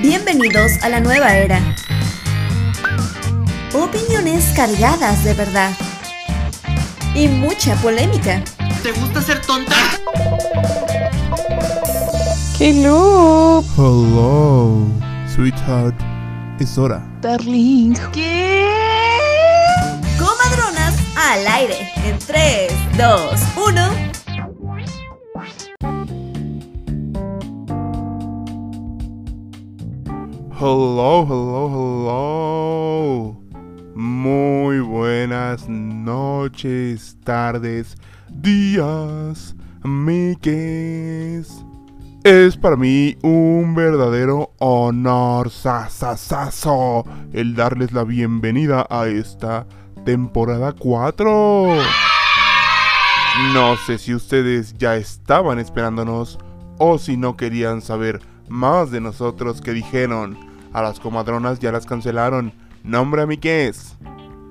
Bienvenidos a la nueva era. Opiniones cargadas de verdad. Y mucha polémica. ¿Te gusta ser tonta? Hello, Hello, sweetheart. Es hora. darling. ¿Qué? Comadronas al aire. En 3, 2, 1. Hello, hello, hello. Muy buenas noches, tardes, días, amigues. Es para mí un verdadero honor, sasasazo, el darles la bienvenida a esta temporada 4. No sé si ustedes ya estaban esperándonos o si no querían saber más de nosotros que dijeron. A las comadronas ya las cancelaron. Nombre a mí que es.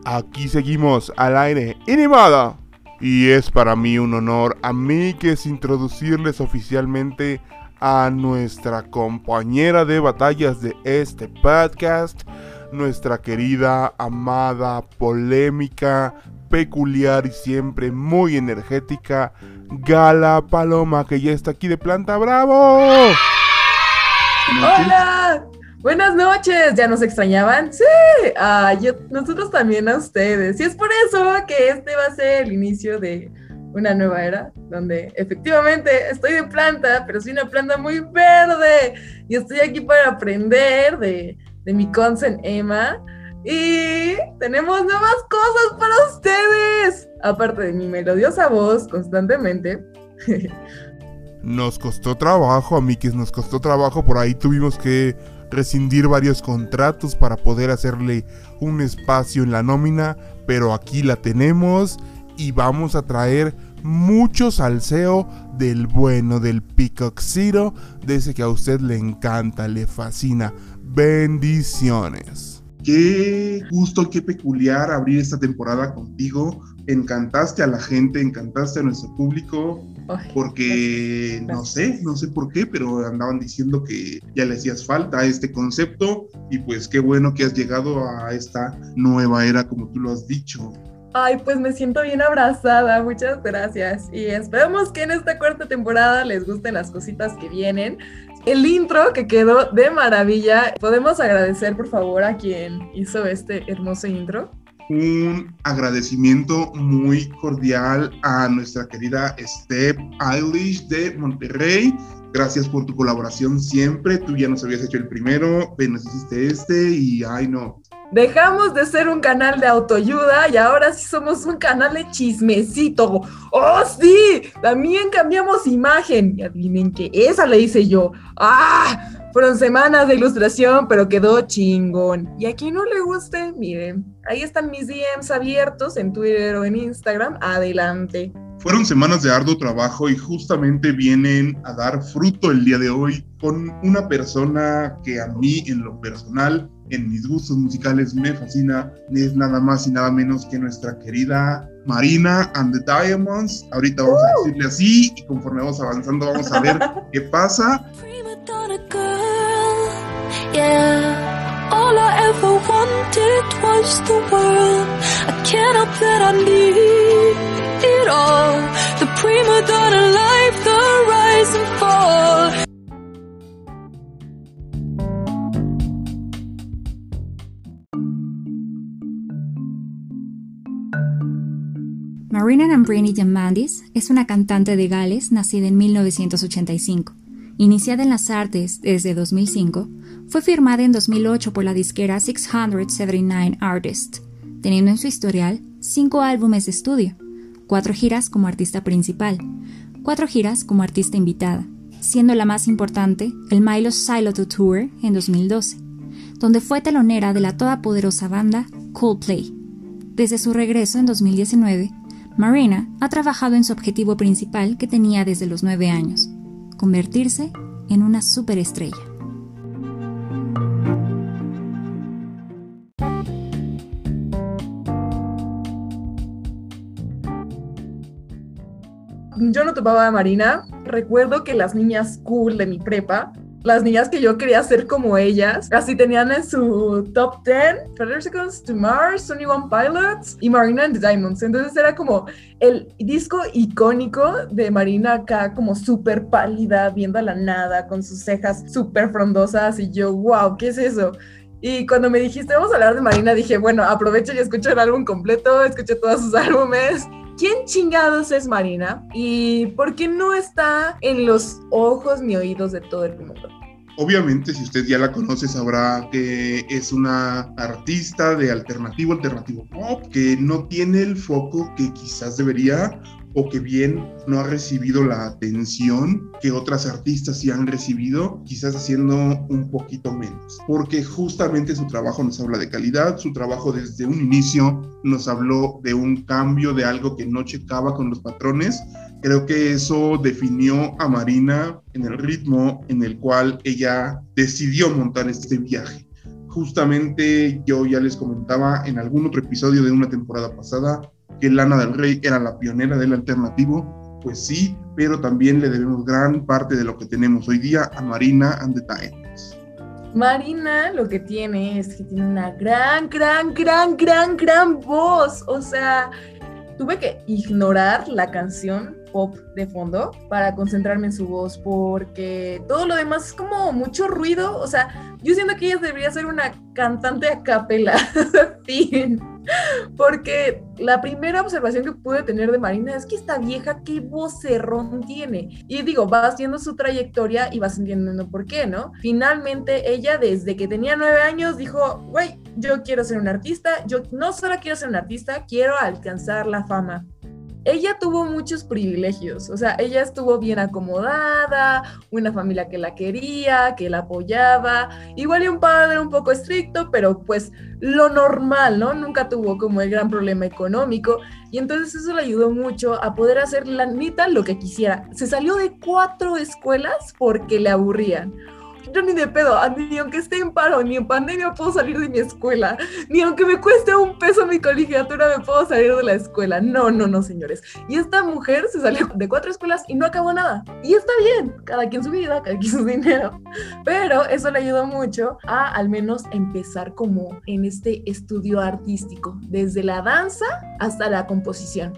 Aquí seguimos al aire inimada. Y es para mí un honor a mí que es introducirles oficialmente a nuestra compañera de batallas de este podcast, nuestra querida, amada, polémica, peculiar y siempre muy energética Gala Paloma, que ya está aquí de planta. ¡Bravo! Hola, buenas noches. ¿Ya nos extrañaban? Sí, ah, nosotros también a ustedes. Y es por eso que este va a ser el inicio de una nueva era, donde efectivamente estoy de planta, pero soy una planta muy verde. Y estoy aquí para aprender de, de mi consen Emma. Y tenemos nuevas cosas para ustedes. Aparte de mi melodiosa voz constantemente. Nos costó trabajo, a Mikis, nos costó trabajo. Por ahí tuvimos que rescindir varios contratos para poder hacerle un espacio en la nómina. Pero aquí la tenemos y vamos a traer mucho salseo del bueno, del picoxiro, de ese que a usted le encanta, le fascina. Bendiciones. Qué gusto, qué peculiar abrir esta temporada contigo. Encantaste a la gente, encantaste a nuestro público, porque no sé, no sé por qué, pero andaban diciendo que ya le hacías falta a este concepto y pues qué bueno que has llegado a esta nueva era como tú lo has dicho. Ay, pues me siento bien abrazada, muchas gracias. Y esperamos que en esta cuarta temporada les gusten las cositas que vienen. El intro que quedó de maravilla. Podemos agradecer por favor a quien hizo este hermoso intro. Un agradecimiento muy cordial a nuestra querida Steph Eilish de Monterrey. Gracias por tu colaboración siempre. Tú ya nos habías hecho el primero, nos hiciste este y ay no, Dejamos de ser un canal de autoayuda y ahora sí somos un canal de chismecito. ¡Oh, sí! También cambiamos imagen. Y adivinen que esa la hice yo. ¡Ah! Fueron semanas de ilustración, pero quedó chingón. Y a quien no le guste, miren, ahí están mis DMs abiertos en Twitter o en Instagram. Adelante. Fueron semanas de arduo trabajo y justamente vienen a dar fruto el día de hoy con una persona que a mí en lo personal, en mis gustos musicales me fascina, es nada más y nada menos que nuestra querida Marina and the Diamonds. Ahorita vamos a decirle así y conforme vamos avanzando vamos a ver qué pasa. Marina Nambrini Diamandis es una cantante de Gales nacida en 1985. Iniciada en las artes desde 2005, fue firmada en 2008 por la disquera 679 Artists, teniendo en su historial cinco álbumes de estudio, cuatro giras como artista principal, cuatro giras como artista invitada, siendo la más importante el Milo Siloto Tour en 2012, donde fue telonera de la todopoderosa banda Coldplay. Desde su regreso en 2019, Marina ha trabajado en su objetivo principal que tenía desde los nueve años, convertirse en una superestrella. yo no topaba a Marina. Recuerdo que las niñas cool de mi prepa las niñas que yo quería ser como ellas. Así tenían en su top 10 Federer Seconds to Mars, 21 Pilots y Marina and the Diamonds. Entonces era como el disco icónico de Marina acá como súper pálida, viendo a la nada, con sus cejas súper frondosas y yo, wow, ¿qué es eso? Y cuando me dijiste, vamos a hablar de Marina, dije, bueno, aprovecho y escucho el álbum completo, escuché todos sus álbumes. ¿Quién chingados es Marina? ¿Y por qué no está en los ojos ni oídos de todo el mundo? Obviamente, si usted ya la conoce, sabrá que es una artista de alternativo, alternativo pop, que no tiene el foco que quizás debería o que bien no ha recibido la atención que otras artistas sí han recibido, quizás haciendo un poquito menos. Porque justamente su trabajo nos habla de calidad, su trabajo desde un inicio nos habló de un cambio, de algo que no checaba con los patrones. Creo que eso definió a Marina en el ritmo en el cual ella decidió montar este viaje. Justamente yo ya les comentaba en algún otro episodio de una temporada pasada, que Lana del Rey era la pionera del alternativo, pues sí, pero también le debemos gran parte de lo que tenemos hoy día a Marina and the Diamonds. Marina lo que tiene es que tiene una gran, gran, gran, gran, gran voz. O sea, tuve que ignorar la canción pop de fondo para concentrarme en su voz porque todo lo demás es como mucho ruido. O sea, yo siento que ella debería ser una cantante a capela. fin. Porque la primera observación que pude tener de Marina es que esta vieja, qué vocerrón tiene. Y digo, vas viendo su trayectoria y vas entendiendo por qué, ¿no? Finalmente, ella desde que tenía nueve años dijo, güey, yo quiero ser una artista, yo no solo quiero ser una artista, quiero alcanzar la fama ella tuvo muchos privilegios, o sea, ella estuvo bien acomodada, una familia que la quería, que la apoyaba, igual y un padre un poco estricto, pero pues lo normal, ¿no? Nunca tuvo como el gran problema económico y entonces eso le ayudó mucho a poder hacer la neta lo que quisiera. Se salió de cuatro escuelas porque le aburrían yo ni de pedo, ni aunque esté en paro, ni en pandemia puedo salir de mi escuela, ni aunque me cueste un peso mi colegiatura me puedo salir de la escuela. No, no, no, señores. Y esta mujer se salió de cuatro escuelas y no acabó nada. Y está bien, cada quien su vida, cada quien su dinero. Pero eso le ayudó mucho a al menos empezar como en este estudio artístico, desde la danza hasta la composición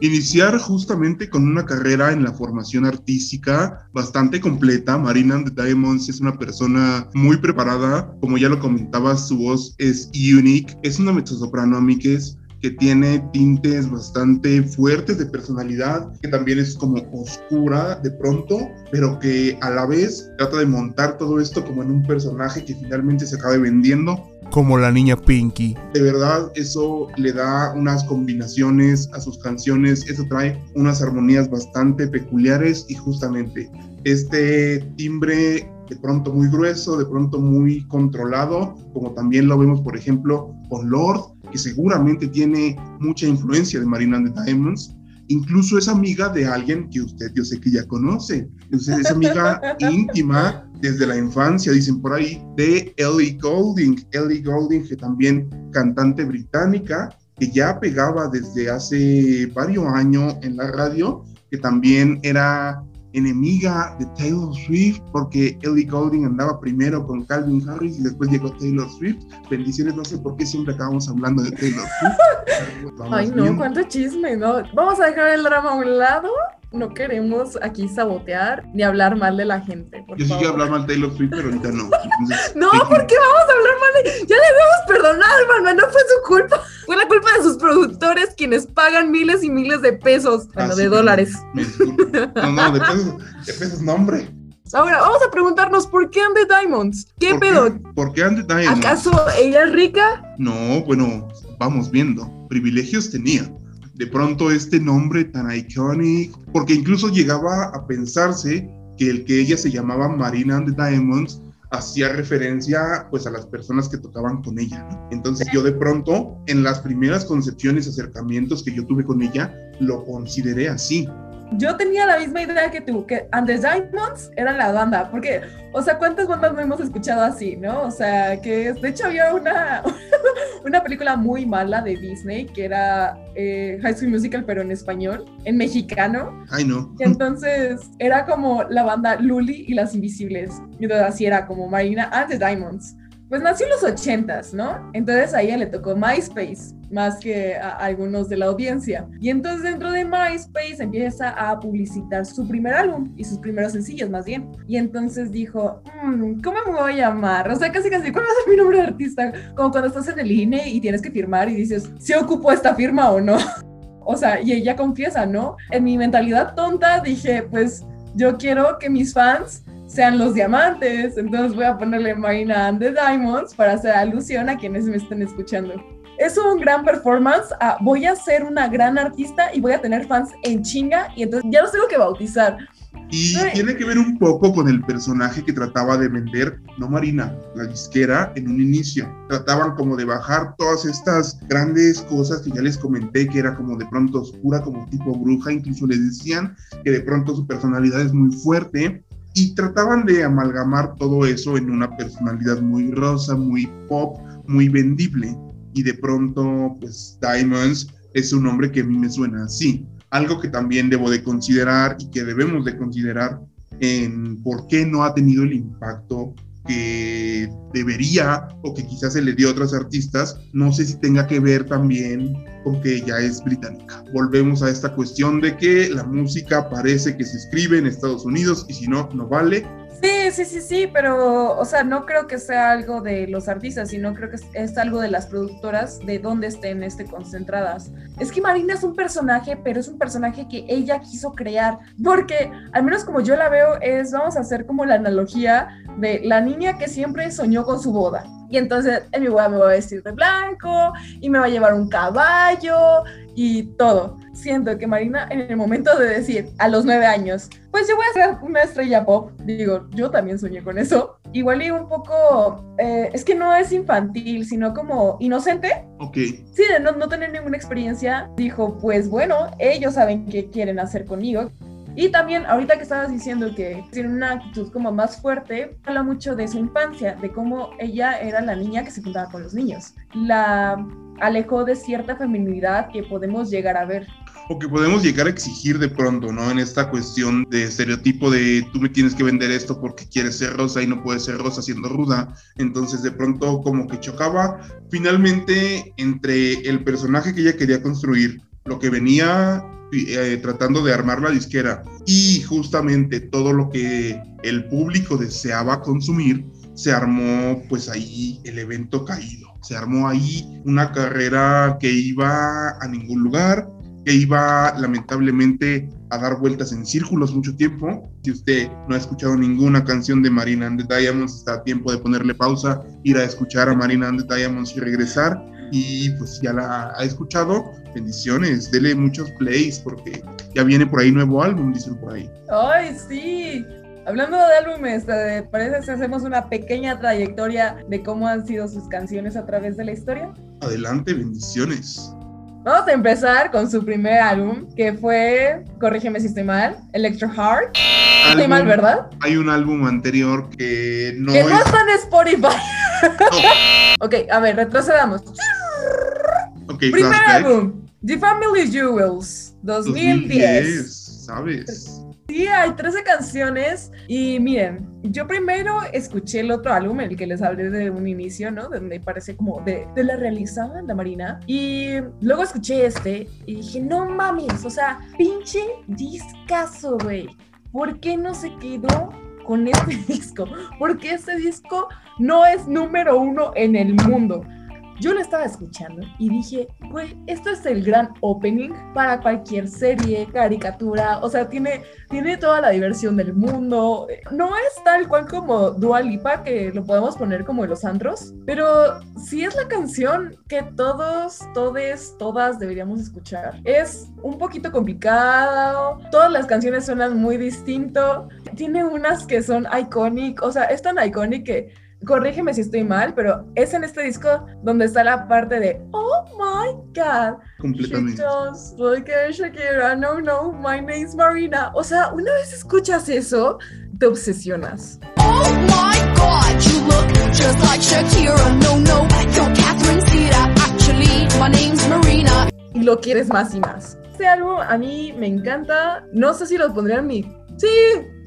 iniciar justamente con una carrera en la formación artística bastante completa. Marina and the Diamonds es una persona muy preparada, como ya lo comentaba, su voz es unique, es una mezzosoprano, amigues, que tiene tintes bastante fuertes de personalidad, que también es como oscura de pronto, pero que a la vez trata de montar todo esto como en un personaje que finalmente se acabe vendiendo como la niña Pinky. De verdad, eso le da unas combinaciones a sus canciones, eso trae unas armonías bastante peculiares y justamente este timbre de pronto muy grueso, de pronto muy controlado, como también lo vemos, por ejemplo, con Lord, que seguramente tiene mucha influencia de Marina and the Diamonds, incluso es amiga de alguien que usted yo sé que ya conoce. es amiga íntima desde la infancia, dicen por ahí, de Ellie Goulding. Ellie Goulding, que también cantante británica, que ya pegaba desde hace varios años en la radio, que también era enemiga de Taylor Swift porque Ellie Goulding andaba primero con Calvin Harris y después llegó Taylor Swift. Bendiciones, no sé por qué siempre acabamos hablando de Taylor Swift. Ay, no, cuánto chisme, ¿no? Vamos a dejar el drama a un lado no queremos aquí sabotear ni hablar mal de la gente. Yo sí quiero hablar mal de Taylor Swift, pero ahorita no. no, ¿por qué vamos a hablar mal de.? Ya le debemos perdonar, hermano, no fue su culpa. Fue la culpa de sus productores quienes pagan miles y miles de pesos. Bueno, ah, de dólares. no, no, de pesos, de pesos, no, hombre. Ahora, vamos a preguntarnos por qué Andy Diamonds. ¿Qué pedo? ¿Por qué Andy Diamonds? ¿Acaso ella es rica? No, bueno, vamos viendo. Privilegios tenía de pronto este nombre tan icónico, porque incluso llegaba a pensarse que el que ella se llamaba Marina and the Diamonds hacía referencia pues a las personas que tocaban con ella. Entonces yo de pronto en las primeras concepciones, acercamientos que yo tuve con ella, lo consideré así. Yo tenía la misma idea que tú, que And the Diamonds eran la banda, porque, o sea, ¿cuántas bandas no hemos escuchado así, no? O sea, que de hecho había una, una película muy mala de Disney que era eh, High School Musical, pero en español, en mexicano. Ay, no. Y entonces era como la banda Luli y las Invisibles. Y entonces así era como Marina and the Diamonds. Pues nació en los ochentas, ¿no? Entonces a ella le tocó MySpace más que a algunos de la audiencia. Y entonces dentro de MySpace empieza a publicitar su primer álbum y sus primeros sencillos más bien. Y entonces dijo, "Mm, ¿cómo me voy a llamar? O sea, casi casi, ¿cuál va a ser mi nombre de artista? Como cuando estás en el INE y tienes que firmar y dices, ¿se ocupó esta firma o no? O sea, y ella confiesa, ¿no? En mi mentalidad tonta dije, pues yo quiero que mis fans sean los diamantes, entonces voy a ponerle Marina and the Diamonds para hacer alusión a quienes me estén escuchando. Es un gran performance, ah, voy a ser una gran artista y voy a tener fans en chinga y entonces ya los tengo que bautizar. Y Ay. tiene que ver un poco con el personaje que trataba de vender, no Marina, la disquera en un inicio. Trataban como de bajar todas estas grandes cosas que ya les comenté, que era como de pronto oscura, como tipo bruja, incluso les decían que de pronto su personalidad es muy fuerte. Y trataban de amalgamar todo eso en una personalidad muy rosa, muy pop, muy vendible. Y de pronto, pues Diamonds es un nombre que a mí me suena así algo que también debo de considerar y que debemos de considerar en por qué no ha tenido el impacto que debería o que quizás se le dio a otros artistas, no sé si tenga que ver también con que ella es británica. Volvemos a esta cuestión de que la música parece que se escribe en Estados Unidos y si no, no vale. Sí, sí, sí, sí, pero, o sea, no creo que sea algo de los artistas, sino creo que es, es algo de las productoras de dónde estén este, concentradas. Es que Marina es un personaje, pero es un personaje que ella quiso crear, porque al menos como yo la veo es, vamos a hacer como la analogía de la niña que siempre soñó con su boda. Y entonces en mi boda me voy a vestir de blanco y me va a llevar un caballo y todo. Siento que Marina en el momento de decir a los nueve años, pues yo voy a ser una estrella pop, digo, yo también soñé con eso. Igual y un poco, eh, es que no es infantil, sino como inocente. Ok, Sí, de no, no tener ninguna experiencia, dijo, pues bueno, ellos saben qué quieren hacer conmigo. Y también, ahorita que estabas diciendo que tiene una actitud como más fuerte, habla mucho de su infancia, de cómo ella era la niña que se juntaba con los niños. La alejó de cierta feminidad que podemos llegar a ver. o que podemos llegar a exigir de pronto, ¿no? En esta cuestión de estereotipo de tú me tienes que vender esto porque quieres ser rosa y no puedes ser rosa siendo ruda. Entonces de pronto como que chocaba finalmente entre el personaje que ella quería construir, lo que venía eh, tratando de armar la disquera y justamente todo lo que el público deseaba consumir, se armó pues ahí el evento caído. Se armó ahí una carrera que iba a ningún lugar, que iba lamentablemente a dar vueltas en círculos mucho tiempo. Si usted no ha escuchado ninguna canción de Marina and the Diamonds, está a tiempo de ponerle pausa, ir a escuchar a Marina and the Diamonds y regresar. Y pues ya la ha escuchado, bendiciones, dele muchos plays porque ya viene por ahí nuevo álbum, dicen por ahí. ¡Ay, sí! Hablando de álbumes, ¿te parece si hacemos una pequeña trayectoria de cómo han sido sus canciones a través de la historia? Adelante, bendiciones. Vamos a empezar con su primer álbum, que fue, corrígeme si estoy mal, Electro Heart. Estoy mal, ¿verdad? Hay un álbum anterior que no que no es... está en Spotify. no. ok, a ver, retrocedamos. Primer álbum, The Family Jewels, 2010. ¿sabes? Sí, hay 13 canciones y miren, yo primero escuché el otro álbum, el que les hablé de un inicio, ¿no? Donde parece como de, de la realizada la Marina. Y luego escuché este y dije, no mames, o sea, pinche discazo, güey. ¿Por qué no se quedó con este disco? Porque este disco no es número uno en el mundo. Yo lo estaba escuchando y dije, güey, esto es el gran opening para cualquier serie, caricatura, o sea, tiene, tiene toda la diversión del mundo. No es tal cual como Dua Lipa, que lo podemos poner como los antros, pero sí es la canción que todos, todes, todas deberíamos escuchar. Es un poquito complicado, todas las canciones suenan muy distinto, tiene unas que son iconic, o sea, es tan iconic que corrígeme si estoy mal, pero es en este disco donde está la parte de Oh my God. Completamente. She just like Shakira, no, no, my name's Marina. O sea, una vez escuchas eso, te obsesionas. Oh my god, you look just like Shakira. No, no, you're Catherine Zeta. Actually, my name's Marina. y lo quieres más y más. Este álbum a mí me encanta. No sé si lo pondría en mi. Sí,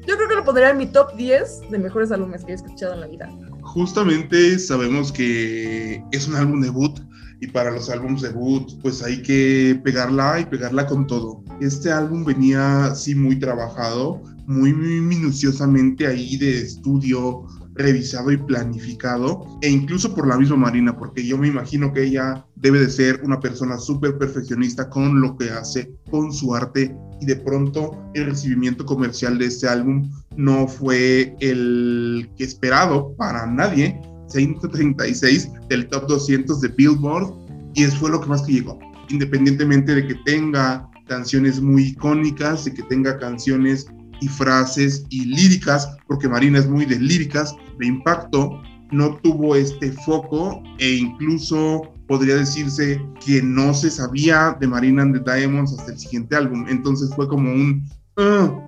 yo creo que lo pondría en mi top 10 de mejores álbumes que he escuchado en la vida. Justamente sabemos que es un álbum debut y para los álbumes debut pues hay que pegarla y pegarla con todo. Este álbum venía sí muy trabajado, muy, muy minuciosamente ahí de estudio, revisado y planificado, e incluso por la misma Marina, porque yo me imagino que ella debe de ser una persona súper perfeccionista con lo que hace, con su arte, y de pronto el recibimiento comercial de este álbum no fue el que esperado para nadie, 136 del top 200 de Billboard, y eso fue lo que más que llegó, independientemente de que tenga canciones muy icónicas, de que tenga canciones y frases y líricas, porque Marina es muy de líricas, de impacto, no tuvo este foco e incluso podría decirse que no se sabía de Marina and the Diamonds hasta el siguiente álbum. Entonces fue como un... "Ah".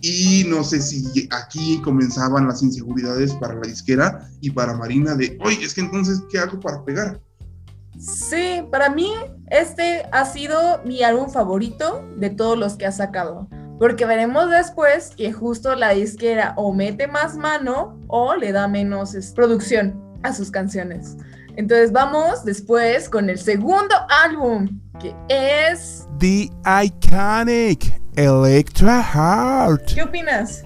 y no sé si aquí comenzaban las inseguridades para la disquera y para Marina de, oye, es que entonces, ¿qué hago para pegar? Sí, para mí este ha sido mi álbum favorito de todos los que ha sacado. Porque veremos después que justo la disquera o mete más mano o le da menos es, producción a sus canciones. Entonces vamos después con el segundo álbum, que es... The Iconic Electra Heart. ¿Qué opinas?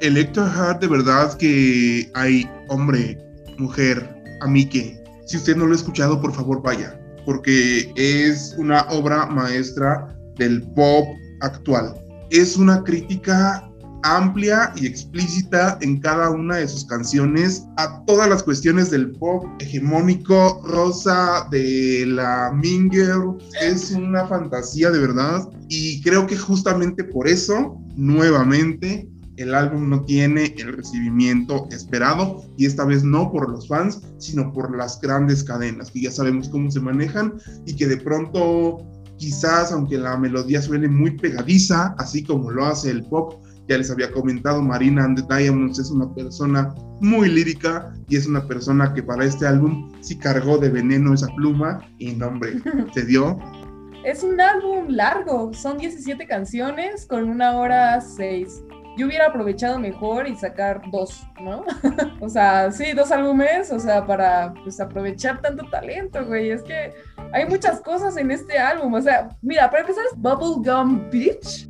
Electra Heart de verdad que hay hombre, mujer, amique. Si usted no lo ha escuchado, por favor vaya, porque es una obra maestra del pop actual. Es una crítica amplia y explícita en cada una de sus canciones a todas las cuestiones del pop hegemónico, rosa, de la Minger. Es una fantasía de verdad y creo que justamente por eso, nuevamente, el álbum no tiene el recibimiento esperado y esta vez no por los fans, sino por las grandes cadenas que ya sabemos cómo se manejan y que de pronto quizás aunque la melodía suene muy pegadiza, así como lo hace el pop, ya les había comentado, Marina and the Diamonds es una persona muy lírica y es una persona que para este álbum sí cargó de veneno esa pluma y no hombre, se dio. Es un álbum largo, son 17 canciones con una hora 6. Yo hubiera aprovechado mejor y sacar dos, ¿no? o sea, sí, dos álbumes, o sea, para pues aprovechar tanto talento, güey. Es que hay muchas cosas en este álbum, o sea, mira, para empezar es Bubblegum Beach.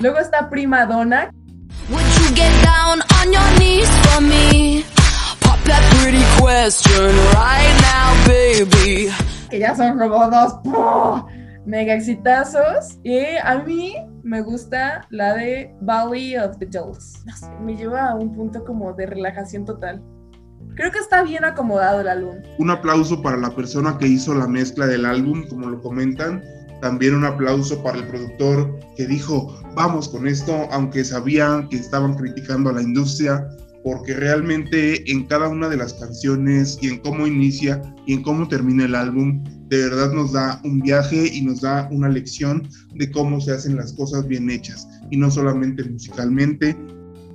Luego está Prima Donna, Would you get down on your knees for me? Pop that pretty question right now, baby. Que ya son como dos mega exitazos. Y a mí me gusta la de Valley of the Dolls. No sé, me lleva a un punto como de relajación total. Creo que está bien acomodado el álbum. Un aplauso para la persona que hizo la mezcla del álbum, como lo comentan. También un aplauso para el productor que dijo, vamos con esto, aunque sabían que estaban criticando a la industria, porque realmente en cada una de las canciones y en cómo inicia y en cómo termina el álbum, de verdad nos da un viaje y nos da una lección de cómo se hacen las cosas bien hechas. Y no solamente musicalmente,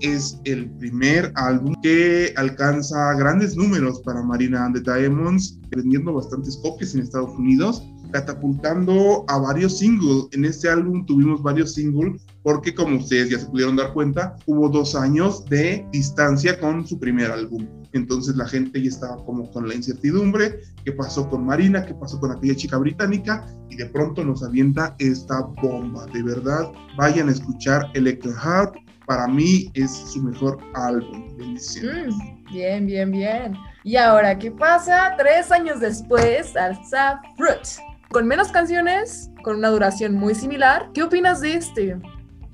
es el primer álbum que alcanza grandes números para Marina and the Diamonds, vendiendo bastantes copias en Estados Unidos, catapultando a varios singles. En este álbum tuvimos varios singles porque como ustedes ya se pudieron dar cuenta, hubo dos años de distancia con su primer álbum. Entonces la gente ya estaba como con la incertidumbre, qué pasó con Marina, qué pasó con aquella chica británica, y de pronto nos avienta esta bomba. De verdad, vayan a escuchar Electro Heart, para mí es su mejor álbum. Bendiciones. Mm, bien, bien, bien. Y ahora, ¿qué pasa? Tres años después, alza Fruit. Con menos canciones, con una duración muy similar. ¿Qué opinas de este?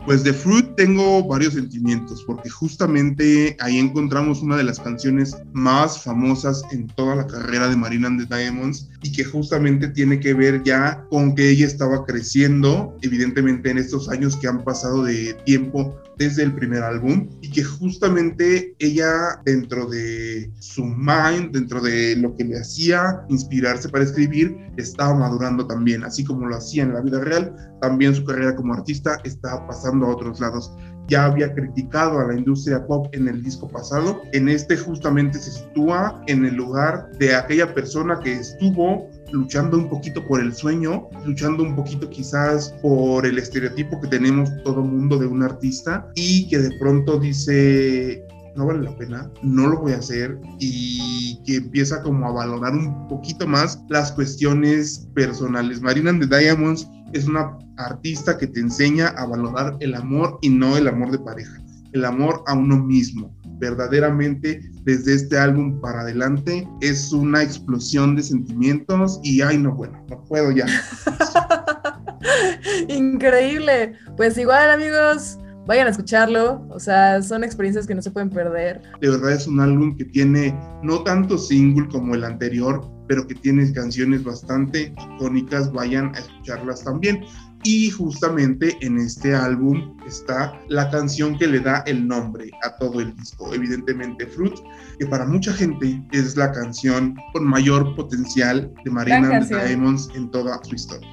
Pues de Fruit tengo varios sentimientos, porque justamente ahí encontramos una de las canciones más famosas en toda la carrera de Marina and the Diamonds y que justamente tiene que ver ya con que ella estaba creciendo, evidentemente en estos años que han pasado de tiempo desde el primer álbum y que justamente ella dentro de su mind, dentro de lo que le hacía inspirarse para escribir, estaba madurando también, así como lo hacía en la vida real, también su carrera como artista estaba pasando a otros lados. Ya había criticado a la industria pop en el disco pasado, en este justamente se sitúa en el lugar de aquella persona que estuvo luchando un poquito por el sueño, luchando un poquito quizás por el estereotipo que tenemos todo mundo de un artista y que de pronto dice, no vale la pena, no lo voy a hacer y que empieza como a valorar un poquito más las cuestiones personales. Marina de Diamonds es una artista que te enseña a valorar el amor y no el amor de pareja, el amor a uno mismo verdaderamente desde este álbum para adelante es una explosión de sentimientos y ay no bueno, no puedo ya. Increíble. Pues igual amigos, vayan a escucharlo, o sea, son experiencias que no se pueden perder. De verdad es un álbum que tiene no tanto single como el anterior, pero que tiene canciones bastante icónicas, vayan a escucharlas también. Y justamente en este álbum está la canción que le da el nombre a todo el disco, evidentemente Fruit, que para mucha gente es la canción con mayor potencial de Marina and the Diamonds en toda su historia.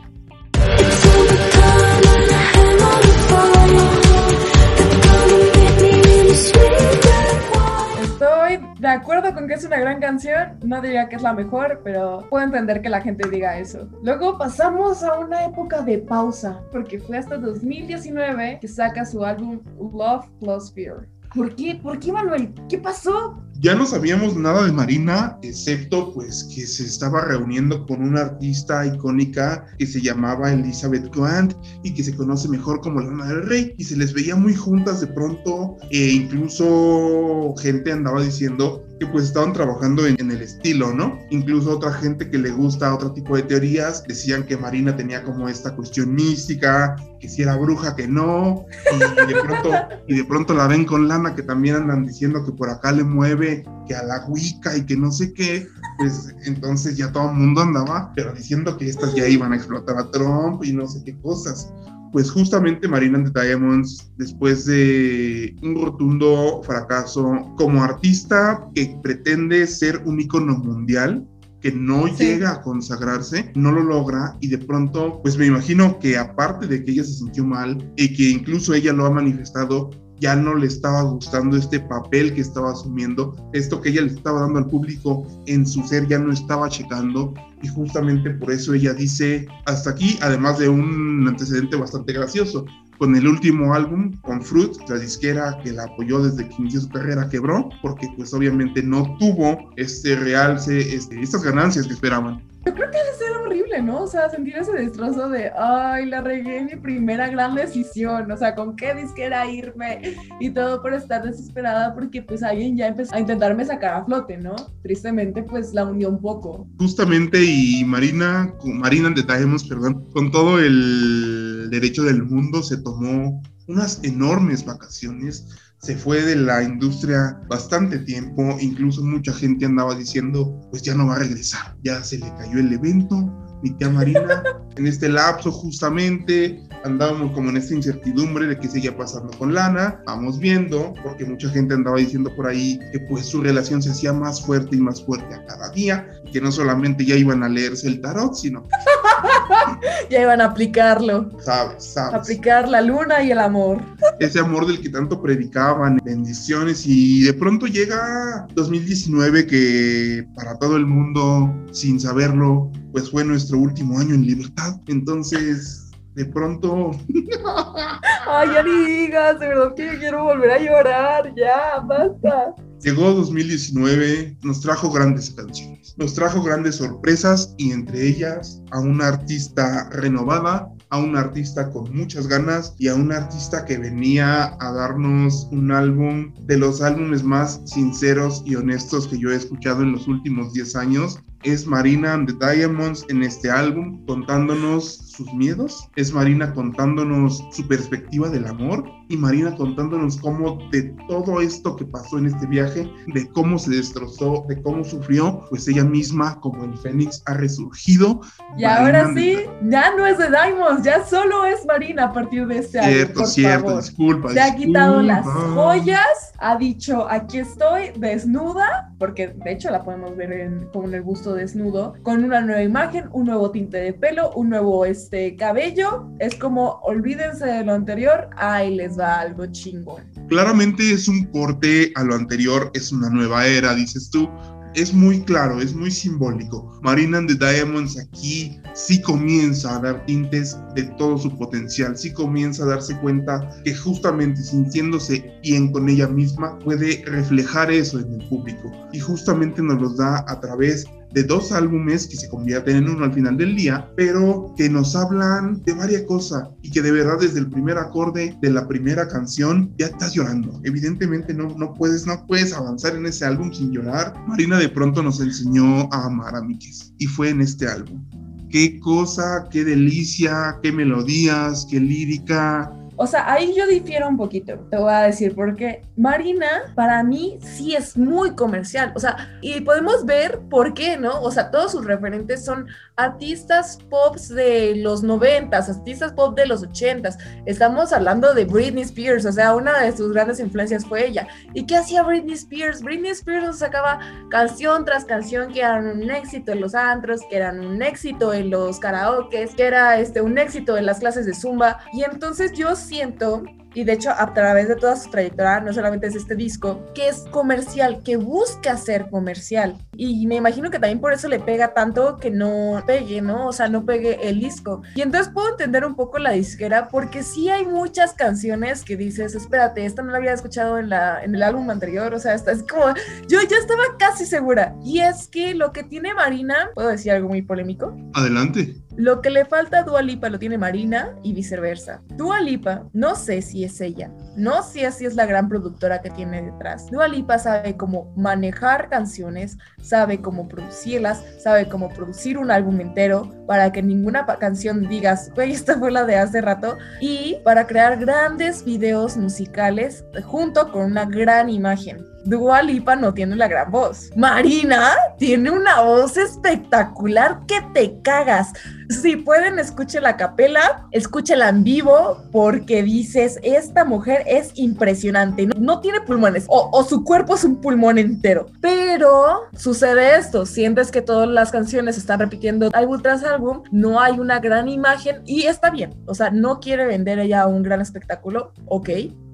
De acuerdo con que es una gran canción, no diría que es la mejor, pero puedo entender que la gente diga eso. Luego pasamos a una época de pausa, porque fue hasta 2019 que saca su álbum Love Plus Fear. ¿Por qué? ¿Por qué, Manuel? ¿Qué pasó? Ya no sabíamos nada de Marina, excepto pues que se estaba reuniendo con una artista icónica que se llamaba Elizabeth Grant y que se conoce mejor como la Madre del Rey y se les veía muy juntas de pronto e incluso gente andaba diciendo que pues estaban trabajando en, el estilo, ¿no? Incluso otra gente que le gusta otro tipo de teorías decían que Marina tenía como esta cuestión mística, que si era bruja, que no, y, de pronto, y de pronto la ven con Lana que también andan diciendo que por acá le mueve, que a la Wicca y que no sé qué, pues entonces ya todo el mundo andaba, pero diciendo que estas ya iban a explotar a Trump y no sé qué cosas pues justamente Marina the Diamonds, después de un rotundo fracaso como artista que pretende ser un icono mundial, que no sí. llega a consagrarse, no lo logra y de pronto, pues me imagino que aparte de que ella se sintió mal y que incluso ella lo ha manifestado, ya no le estaba gustando este papel que estaba asumiendo, esto que ella le estaba dando al público en su ser ya no estaba checando y justamente por eso ella dice hasta aquí, además de un antecedente bastante gracioso. Con el último álbum, con Fruit, la disquera que la apoyó desde que inició su carrera quebró, porque pues obviamente no tuvo este realce, este, estas ganancias que esperaban. Yo creo que debe ser horrible, ¿no? O sea, sentir ese destrozo de, ay, la regué mi primera gran decisión, o sea, con qué disquera irme y todo por estar desesperada porque pues alguien ya empezó a intentarme sacar a flote, ¿no? Tristemente, pues la unió un poco. Justamente y Marina, Marina de Diamonds, perdón, con todo el derecho del mundo se tomó unas enormes vacaciones se fue de la industria bastante tiempo, incluso mucha gente andaba diciendo, pues ya no va a regresar, ya se le cayó el evento, mi tía Marina, en este lapso justamente andábamos como en esta incertidumbre de qué seguía pasando con Lana, vamos viendo, porque mucha gente andaba diciendo por ahí que pues su relación se hacía más fuerte y más fuerte a cada día, y que no solamente ya iban a leerse el tarot, sino... ya iban a aplicarlo. Sabes, sabes. Aplicar la luna y el amor. Ese amor del que tanto predicaban, bendiciones, y de pronto llega 2019 que para todo el mundo, sin saberlo, pues fue nuestro último año en libertad. Entonces, de pronto. Ay, ya ni digas, de verdad que yo quiero volver a llorar, ya, basta. Llegó 2019, nos trajo grandes canciones, nos trajo grandes sorpresas y entre ellas a una artista renovada, a un artista con muchas ganas y a un artista que venía a darnos un álbum de los álbumes más sinceros y honestos que yo he escuchado en los últimos 10 años. Es Marina and the Diamonds en este álbum contándonos sus miedos, es Marina contándonos su perspectiva del amor y Marina contándonos cómo de todo esto que pasó en este viaje, de cómo se destrozó, de cómo sufrió, pues ella misma como el Fénix ha resurgido. Y ahora sí, ya no es de Diamonds, ya solo es Marina a partir de este año. Cierto, cierto, disculpa. Se ha quitado las joyas, ha dicho, aquí estoy desnuda, porque de hecho la podemos ver en, como en el busto desnudo, con una nueva imagen, un nuevo tinte de pelo, un nuevo este, cabello. Es como, olvídense de lo anterior, ahí les va algo chingón. Claramente es un corte a lo anterior, es una nueva era, dices tú, es muy claro, es muy simbólico. Marina and the Diamonds aquí sí comienza a dar tintes de todo su potencial, sí comienza a darse cuenta que justamente sintiéndose bien con ella misma puede reflejar eso en el público y justamente nos los da a través de dos álbumes que se convierten en uno al final del día, pero que nos hablan de varias cosas y que de verdad desde el primer acorde de la primera canción ya estás llorando. Evidentemente no, no, puedes, no puedes avanzar en ese álbum sin llorar. Marina de pronto nos enseñó a amar a Mikes y fue en este álbum. Qué cosa, qué delicia, qué melodías, qué lírica, o sea, ahí yo difiero un poquito, te voy a decir, porque Marina para mí sí es muy comercial, o sea, y podemos ver por qué, ¿no? O sea, todos sus referentes son artistas pop de los noventas, artistas pop de los ochentas. Estamos hablando de Britney Spears, o sea, una de sus grandes influencias fue ella. ¿Y qué hacía Britney Spears? Britney Spears sacaba canción tras canción que eran un éxito en los antros, que eran un éxito en los karaokes, que era este, un éxito en las clases de zumba. Y entonces yo siento y de hecho a través de toda su trayectoria, no solamente es este disco, que es comercial, que busca ser comercial. Y me imagino que también por eso le pega tanto que no pegue, ¿no? O sea, no pegue el disco. Y entonces puedo entender un poco la disquera porque sí hay muchas canciones que dices, espérate, esta no la había escuchado en, la, en el álbum anterior, o sea, esta es como, yo ya estaba casi segura. Y es que lo que tiene Marina, ¿puedo decir algo muy polémico? Adelante. Lo que le falta a Dua Lipa lo tiene Marina y viceversa. Dua Lipa, no sé si es ella, no si es la gran productora que tiene detrás. Dua Lipa sabe cómo manejar canciones, sabe cómo producirlas, sabe cómo producir un álbum entero para que ninguna canción digas, güey, esta fue la de hace rato, y para crear grandes videos musicales junto con una gran imagen. Dua Lipa no tiene la gran voz. Marina tiene una voz espectacular que te cagas. Si pueden, escuchen la capela, escúchela en vivo, porque dices, esta mujer es impresionante. No, tiene pulmones, o, o, su cuerpo es un pulmón entero. Pero sucede esto, sientes que todas las canciones están repitiendo álbum tras álbum, no hay una gran imagen y está bien. O sea, no quiere vender ella un gran espectáculo, ok,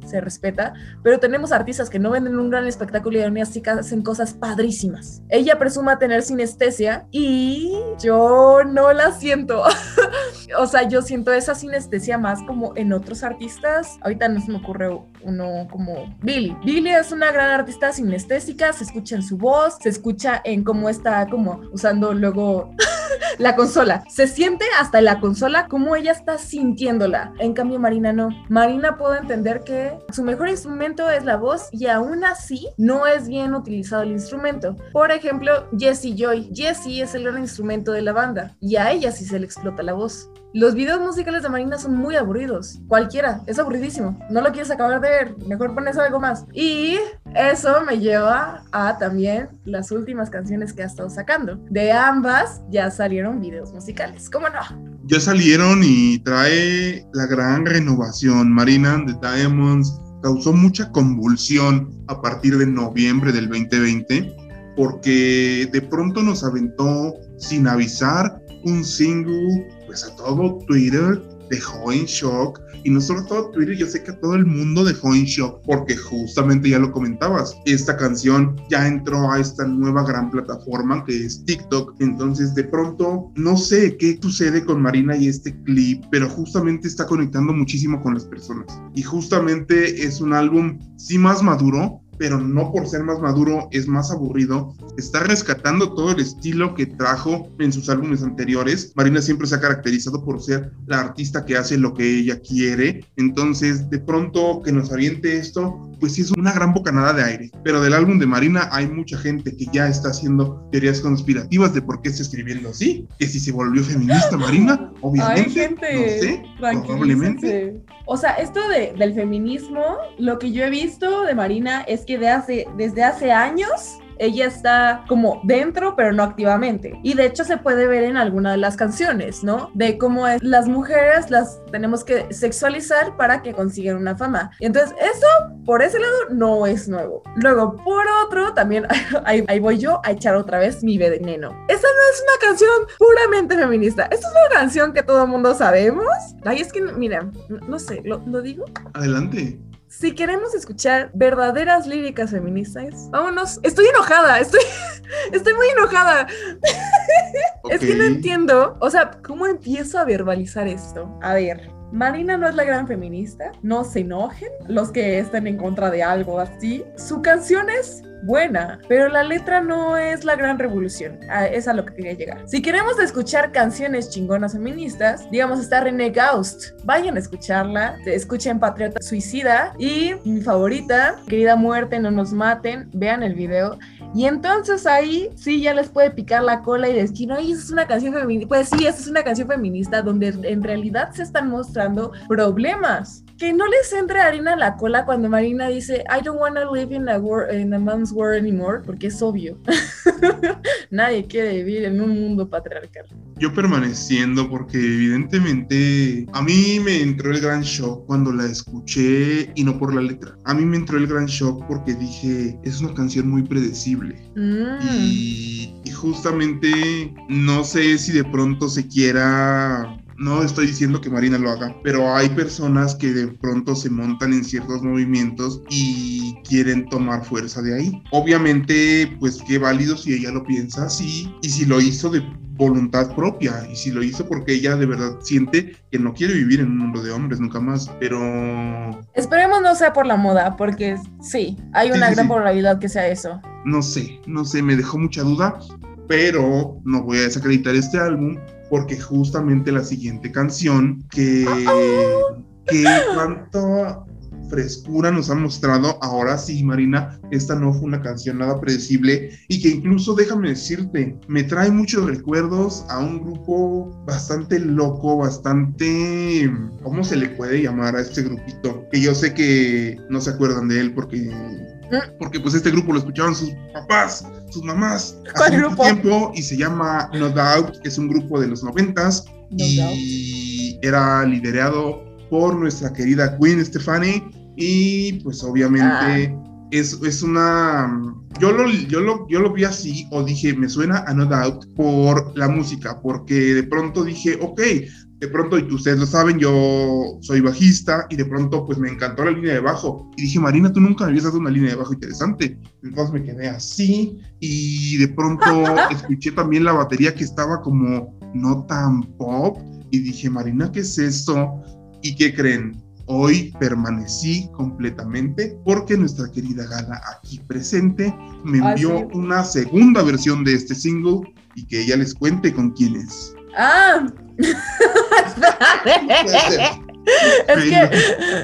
se respeta, pero tenemos artistas que no venden un gran espectáculo y aún así hacen cosas padrísimas. Ella presuma tener sinestesia y yo no la siento. o sea, yo siento esa sinestesia más como en otros artistas. Ahorita no se me ocurre uno como Billy. Billy es una gran artista sinestésica, se escucha en su voz, se escucha en cómo está como usando luego la consola. Se siente hasta la consola como ella está sintiéndola. En cambio, Marina no. Marina puedo entender que su mejor instrumento es la voz y aún así no es bien utilizado el instrumento. Por ejemplo, Jessie Joy. Jessie es el gran instrumento de la banda y a ella sí se le explota la voz. Los videos musicales de Marina son muy aburridos. Cualquiera, es aburridísimo. No lo quieres acabar de ver, mejor pones algo más. Y eso me lleva a también las últimas canciones que ha estado sacando. De ambas ya salieron videos musicales, ¿cómo no? Ya salieron y trae la gran renovación. Marina de Diamonds causó mucha convulsión a partir de noviembre del 2020 porque de pronto nos aventó sin avisar un single pues a todo Twitter dejó en shock. Y no solo todo Twitter, yo sé que todo el mundo dejó en shock porque justamente ya lo comentabas, esta canción ya entró a esta nueva gran plataforma que es TikTok, entonces de pronto no sé qué sucede con Marina y este clip, pero justamente está conectando muchísimo con las personas. Y justamente es un álbum sí más maduro, pero no por ser más maduro es más aburrido. Está rescatando todo el estilo que trajo en sus álbumes anteriores. Marina siempre se ha caracterizado por ser la artista que hace lo que ella quiere. Entonces, de pronto que nos aviente esto, pues sí es una gran bocanada de aire. Pero del álbum de Marina hay mucha gente que ya está haciendo teorías conspirativas de por qué está escribiendo así. Que si se volvió feminista Marina, obviamente. Ay, gente, no sé, probablemente. O sea, esto de, del feminismo, lo que yo he visto de Marina es que de hace, desde hace años ella está como dentro, pero no activamente. Y de hecho se puede ver en alguna de las canciones, ¿no? De cómo es, las mujeres las tenemos que sexualizar para que consigan una fama. Y entonces eso, por ese lado, no es nuevo. Luego, por otro, también ahí, ahí voy yo a echar otra vez mi veneno. Esa no es una canción puramente feminista. Esta es una canción que todo el mundo sabemos. Ay, es que, mira, no sé, ¿lo, lo digo? Adelante. Si queremos escuchar verdaderas líricas feministas, vámonos. Estoy enojada, estoy, estoy muy enojada. Es que no entiendo, o sea, ¿cómo empiezo a verbalizar esto? A ver, Marina no es la gran feminista, no se enojen los que estén en contra de algo así. Su canción es buena, pero la letra no es la gran revolución. Es a lo que quería llegar. Si queremos escuchar canciones chingonas feministas, digamos está René Gaust, vayan a escucharla, escuchen Patriota Suicida y mi favorita, Querida Muerte, no nos maten, vean el video. Y entonces ahí sí ya les puede picar la cola y decir, no, esa es una canción feminista. Pues sí, esa es una canción feminista donde en realidad se están mostrando problemas. Que no les entre harina en la cola cuando Marina dice, I don't want to live in a, wor- in a man's world anymore, porque es obvio. Nadie quiere vivir en un mundo patriarcal. Yo permaneciendo porque evidentemente a mí me entró el gran shock cuando la escuché y no por la letra. A mí me entró el gran shock porque dije, es una canción muy predecible. Mm. Y, y justamente no sé si de pronto se quiera... No estoy diciendo que Marina lo haga, pero hay personas que de pronto se montan en ciertos movimientos y quieren tomar fuerza de ahí. Obviamente, pues qué válido si ella lo piensa así y si lo hizo de voluntad propia y si lo hizo porque ella de verdad siente que no quiere vivir en un mundo de hombres nunca más, pero Esperemos no sea por la moda, porque sí, hay una sí, gran sí. probabilidad que sea eso. no sé, no sé, me dejó mucha duda, pero no voy a desacreditar este álbum porque justamente la siguiente canción que, que cuánta frescura nos ha mostrado ahora sí, Marina, esta no fue una canción nada predecible y que incluso déjame decirte, me trae muchos recuerdos a un grupo bastante loco, bastante, ¿cómo se le puede llamar a este grupito? Que yo sé que no se acuerdan de él porque porque pues este grupo lo escuchaban sus papás, sus mamás ¿Cuál hace mucho tiempo y se llama No Doubt, que es un grupo de los noventas No y era liderado por nuestra querida Queen Stefani y pues obviamente Ah. es, es una yo lo, yo, lo, yo lo vi así o dije me suena a No Doubt por la música porque de pronto dije ok de pronto, y ustedes lo saben, yo soy bajista y de pronto pues me encantó la línea de bajo. Y dije, Marina, tú nunca me habías dado una línea de bajo interesante. Entonces me quedé así y de pronto escuché también la batería que estaba como no tan pop y dije, Marina, ¿qué es esto? ¿Y qué creen? Hoy permanecí completamente porque nuestra querida Gala aquí presente me Ah, envió sí. una segunda versión de este single y que ella les cuente con quién es. Ah. es que.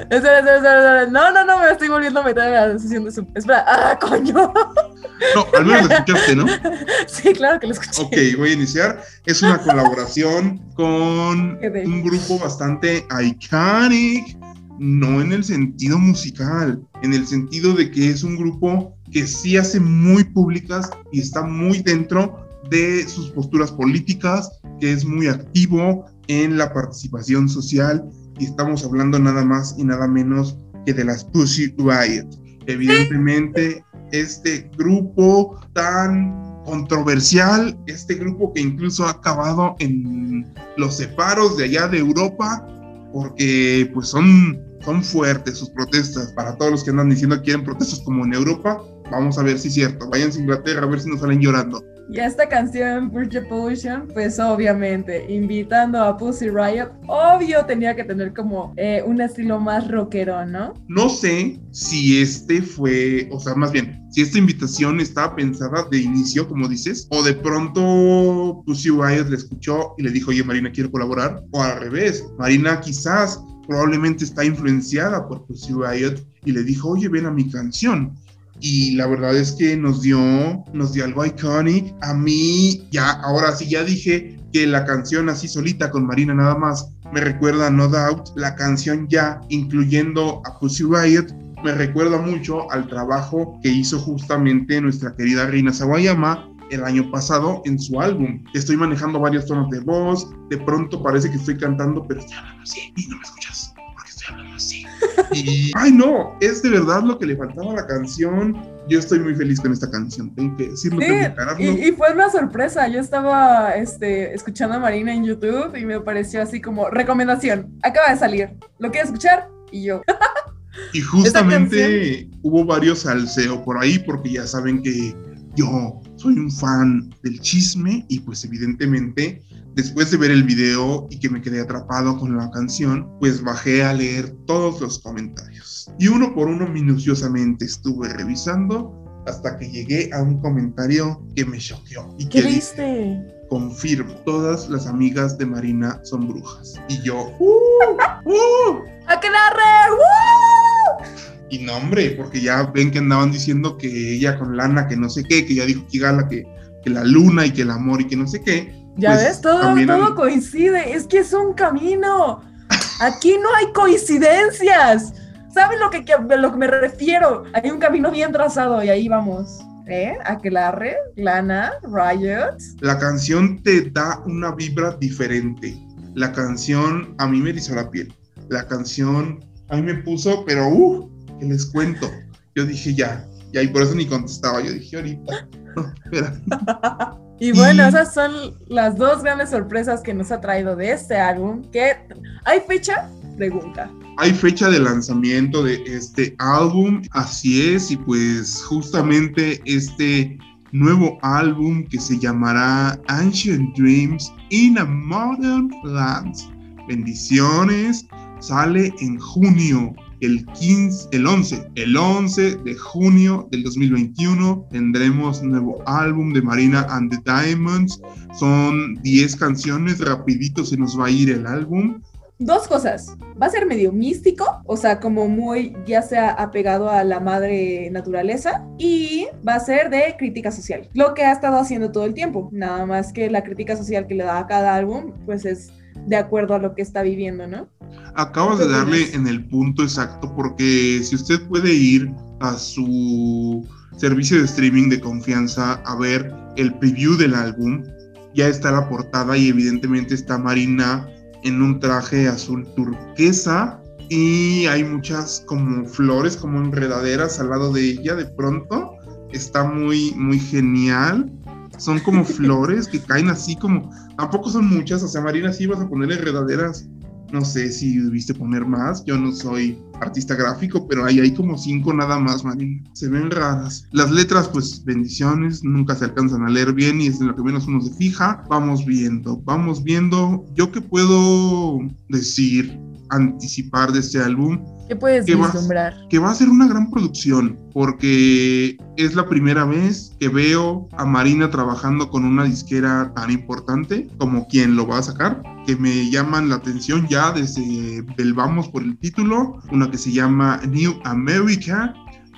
Espera, espera, espera, espera. No, no, no, me estoy volviendo a meter en la sesión de su. Espera, ah, coño. No, al menos lo escuchaste, ¿no? Sí, claro que lo escuché. Ok, voy a iniciar. Es una colaboración con un grupo bastante iconic, no en el sentido musical, en el sentido de que es un grupo que sí hace muy públicas y está muy dentro de sus posturas políticas, que es muy activo en la participación social y estamos hablando nada más y nada menos que de las Pussy Riot. Evidentemente, este grupo tan controversial, este grupo que incluso ha acabado en los separos de allá de Europa, porque pues son, son fuertes sus protestas. Para todos los que andan diciendo que quieren protestas como en Europa, vamos a ver si es cierto. Váyanse a Inglaterra a ver si nos salen llorando. Y esta canción, Purge Pollution, pues obviamente, invitando a Pussy Riot, obvio tenía que tener como eh, un estilo más rockero, ¿no? No sé si este fue, o sea, más bien, si esta invitación estaba pensada de inicio, como dices, o de pronto Pussy Riot le escuchó y le dijo, oye, Marina, quiero colaborar, o al revés, Marina quizás probablemente está influenciada por Pussy Riot y le dijo, oye, ven a mi canción. Y la verdad es que nos dio, nos dio algo iconic. A mí, ya, ahora sí, ya dije que la canción así solita con Marina nada más me recuerda No Doubt. La canción ya, incluyendo a Pussy Riot, me recuerda mucho al trabajo que hizo justamente nuestra querida Reina Sawayama el año pasado en su álbum. Estoy manejando varios tonos de voz, de pronto parece que estoy cantando, pero estoy hablando así y no me escuchas Y, ay no, es de verdad lo que le faltaba a la canción. Yo estoy muy feliz con esta canción, tengo que decirlo, Sí, tengo que y, y fue una sorpresa. Yo estaba este, escuchando a Marina en YouTube y me pareció así como recomendación. Acaba de salir. ¿Lo quieres escuchar? Y yo. Y justamente hubo varios salseo por ahí, porque ya saben que yo soy un fan del chisme y pues evidentemente después de ver el video y que me quedé atrapado con la canción, pues bajé a leer todos los comentarios. Y uno por uno minuciosamente estuve revisando hasta que llegué a un comentario que me choqueó. Y ¿Qué que dice, viste? confirmo, todas las amigas de Marina son brujas. Y yo, ¡uh! ¡uh! ¡A que la re! ¡Woo! Y no, hombre, porque ya ven que andaban diciendo que ella con lana, que no sé qué, que ya dijo Kigala que, que la luna y que el amor y que no sé qué. Ya Pues, ves, todo, también todo coincide. Es que es un camino. Aquí no hay coincidencias. ¿Saben lo que, que- lo que me refiero? Hay un camino bien trazado y ahí vamos. ¿Eh? Aquelarre, Lana, Riot. La canción te da una vibra diferente. La canción a mí me erizó la piel. La canción a mí me puso, pero uh, que les cuento. Yo dije ya, ya, y por eso ni contestaba. Yo dije ahorita. No, espera. Y bueno, esas son las dos grandes sorpresas que nos ha traído de este álbum. Que ¿Hay fecha? Pregunta. Hay fecha de lanzamiento de este álbum, así es, y pues justamente este nuevo álbum que se llamará Ancient Dreams in a Modern Land. Bendiciones, sale en junio, el 15, el 11, el 11 de junio del 2021 tendremos nuevo álbum de Marina and the Diamonds. Son 10 canciones, rapidito se nos va a ir el álbum. Dos cosas. Va a ser medio místico, o sea, como muy ya sea apegado a la madre naturaleza, y va a ser de crítica social, lo que ha estado haciendo todo el tiempo. Nada más que la crítica social que le da a cada álbum, pues es de acuerdo a lo que está viviendo, ¿no? Acabas de ¿Qué darle en el punto exacto porque si usted puede ir a su servicio de streaming de confianza a ver el preview del álbum, ya está la portada y evidentemente está Marina en un traje azul turquesa y hay muchas como flores, como enredaderas al lado de ella de pronto. Está muy, muy genial. Son como flores que caen así como... Tampoco son muchas, o sea, Marina, sí vas a poner enredaderas no sé si debiste poner más, yo no soy artista gráfico, pero ahí hay como cinco nada más, Marina. Se ven raras. Las letras, pues bendiciones, nunca se alcanzan a leer bien y es en lo que menos uno se fija. Vamos viendo, vamos viendo. Yo qué puedo decir, anticipar de este álbum, ¿Qué puedes ¿Qué más? vislumbrar? que va a ser una gran producción, porque es la primera vez que veo a Marina trabajando con una disquera tan importante como quien lo va a sacar, que me llaman la atención ya desde el vamos por el título, una que se llama New America,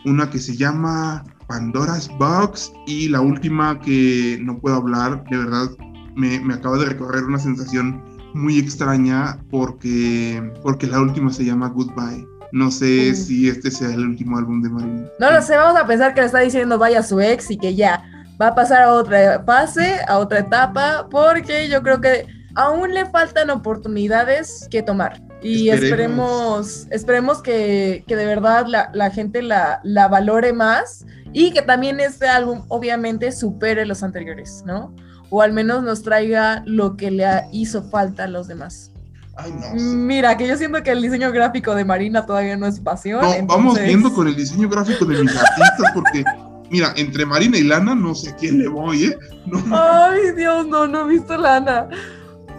una que se llama Pandora's Box y la última que no puedo hablar, de verdad me, me acaba de recorrer una sensación muy extraña porque, porque la última se llama Goodbye. No sé Mm. si este sea el último álbum de Marina. No lo sé, vamos a pensar que le está diciendo vaya su ex y que ya va a pasar a otra fase, a otra etapa, porque yo creo que aún le faltan oportunidades que tomar. Y Esperemos. esperemos, esperemos que, que de verdad la, la gente la, la valore más y que también este álbum obviamente supere los anteriores, ¿no? O al menos nos traiga lo que le ha- hizo falta a los demás. Ay, no. sé. Mira, que yo siento que el diseño gráfico de Marina todavía no es pasión. No, vamos viendo con el diseño gráfico de mis artistas porque, mira, entre Marina y Lana no sé a quién le voy, ¿eh? No, Ay, Dios, no, no he visto lana.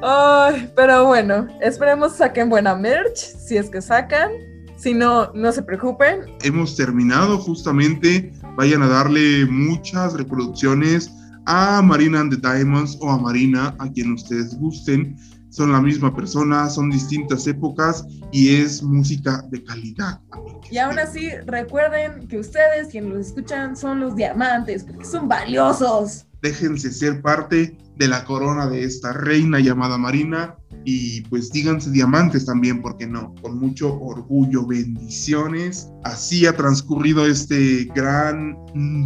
Ay, pero bueno, esperemos saquen buena merch, si es que sacan. Si no, no se preocupen. hemos terminado justamente. Vayan a darle muchas reproducciones a Marina and the Diamonds o a Marina, a quien ustedes gusten. son la misma persona, son distintas épocas y es música de calidad. Y aún así, recuerden que ustedes, quienes los escuchan, son los diamantes, porque son valiosos. Déjense ser parte de la corona de esta reina llamada Marina y pues díganse diamantes también, porque no, con mucho orgullo, bendiciones. Así ha transcurrido este gran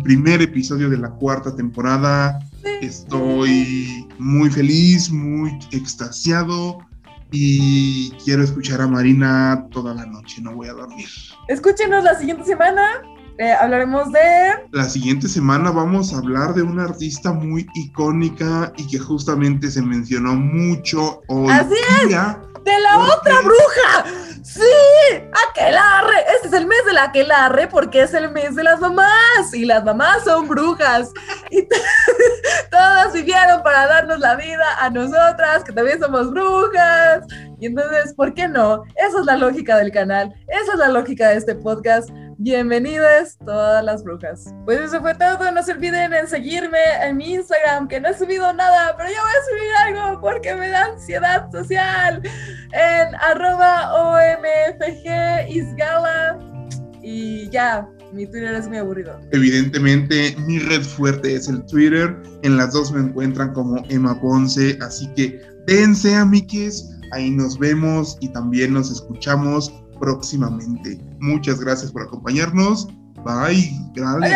primer episodio de la cuarta temporada. Estoy muy feliz, muy extasiado y quiero escuchar a Marina toda la noche, no voy a dormir. Escúchenos la siguiente semana. Eh, hablaremos de La siguiente semana vamos a hablar de una artista muy icónica y que justamente se mencionó mucho hoy Así día. de la ¿Por otra bruja. Sí, aquelarre. Este es el mes del aquelarre porque es el mes de las mamás y las mamás son brujas. Y todas vivieron para darnos la vida a nosotras, que también somos brujas. Y entonces, ¿por qué no? Esa es la lógica del canal. Esa es la lógica de este podcast. Bienvenidas todas las brujas. Pues eso fue todo. No se olviden en seguirme en mi Instagram, que no he subido nada, pero ya voy a subir algo porque me da ansiedad social. En arroba OMFG Isgala. Y ya, mi Twitter es muy aburrido. Evidentemente, mi red fuerte es el Twitter. En las dos me encuentran como Emma Ponce. Así que dense, amigues. Ahí nos vemos y también nos escuchamos próximamente. Muchas gracias por acompañarnos. Bye. Dale,